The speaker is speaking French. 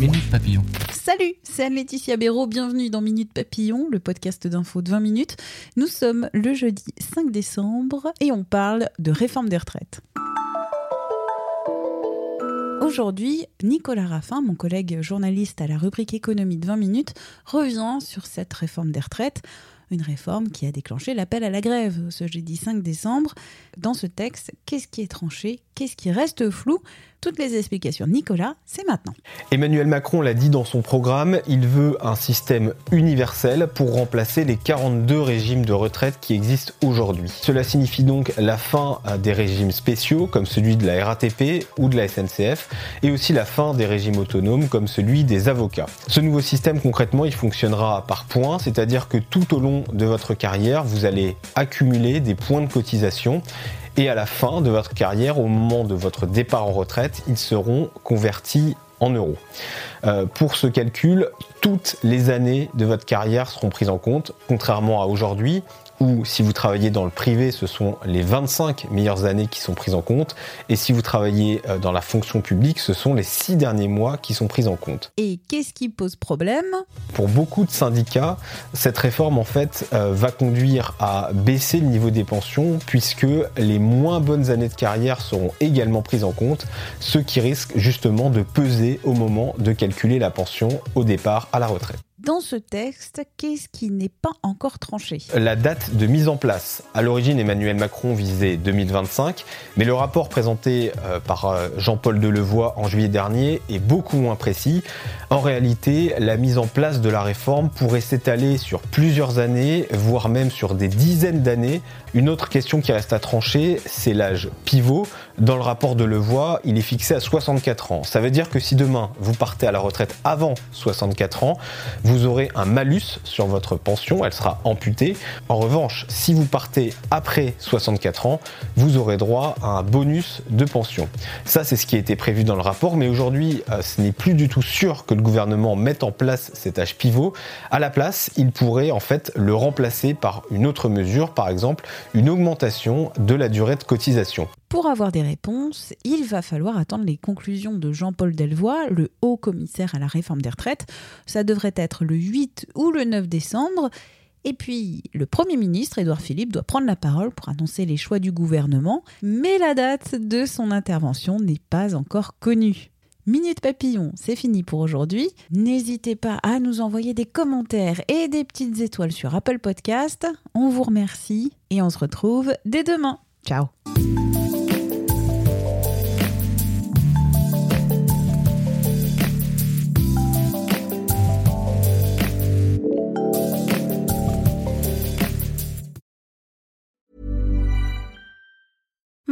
Minute Papillon. Salut, c'est Anne-Laetitia Béraud, bienvenue dans Minute Papillon, le podcast d'info de 20 minutes. Nous sommes le jeudi 5 décembre et on parle de réforme des retraites. Aujourd'hui, Nicolas Raffin, mon collègue journaliste à la rubrique économie de 20 minutes, revient sur cette réforme des retraites une réforme qui a déclenché l'appel à la grève ce jeudi 5 décembre. Dans ce texte, qu'est-ce qui est tranché? Qu'est-ce qui reste flou toutes les explications, Nicolas, c'est maintenant. Emmanuel Macron l'a dit dans son programme, il veut un système universel pour remplacer les 42 régimes de retraite qui existent aujourd'hui. Cela signifie donc la fin des régimes spéciaux comme celui de la RATP ou de la SNCF et aussi la fin des régimes autonomes comme celui des avocats. Ce nouveau système concrètement il fonctionnera par points, c'est-à-dire que tout au long de votre carrière vous allez accumuler des points de cotisation et à la fin de votre carrière, au moment de votre départ en retraite, ils seront convertis en euros. Euh, pour ce calcul, toutes les années de votre carrière seront prises en compte, contrairement à aujourd'hui ou si vous travaillez dans le privé, ce sont les 25 meilleures années qui sont prises en compte. Et si vous travaillez euh, dans la fonction publique, ce sont les 6 derniers mois qui sont pris en compte. Et qu'est-ce qui pose problème? Pour beaucoup de syndicats, cette réforme en fait euh, va conduire à baisser le niveau des pensions puisque les moins bonnes années de carrière seront également prises en compte, ce qui risque justement de peser au moment de calculer la pension au départ à la retraite. Dans ce texte, qu'est-ce qui n'est pas encore tranché La date de mise en place. À l'origine, Emmanuel Macron visait 2025, mais le rapport présenté euh, par euh, Jean-Paul Delevoye en juillet dernier est beaucoup moins précis. En réalité, la mise en place de la réforme pourrait s'étaler sur plusieurs années, voire même sur des dizaines d'années. Une autre question qui reste à trancher, c'est l'âge pivot. Dans le rapport de Levoix, il est fixé à 64 ans. Ça veut dire que si demain vous partez à la retraite avant 64 ans, vous aurez un malus sur votre pension, elle sera amputée. En revanche, si vous partez après 64 ans, vous aurez droit à un bonus de pension. Ça, c'est ce qui a été prévu dans le rapport, mais aujourd'hui, euh, ce n'est plus du tout sûr que le gouvernement mette en place cet âge pivot. À la place, il pourrait en fait le remplacer par une autre mesure, par exemple une augmentation de la durée de cotisation. Pour avoir des réponses, il va falloir attendre les conclusions de Jean-Paul Delvoye, le haut commissaire à la réforme des retraites. Ça devrait être le 8 ou le 9 décembre. Et puis, le Premier ministre, Édouard Philippe, doit prendre la parole pour annoncer les choix du gouvernement, mais la date de son intervention n'est pas encore connue. Minute Papillon, c'est fini pour aujourd'hui. N'hésitez pas à nous envoyer des commentaires et des petites étoiles sur Apple Podcast. On vous remercie et on se retrouve dès demain. Ciao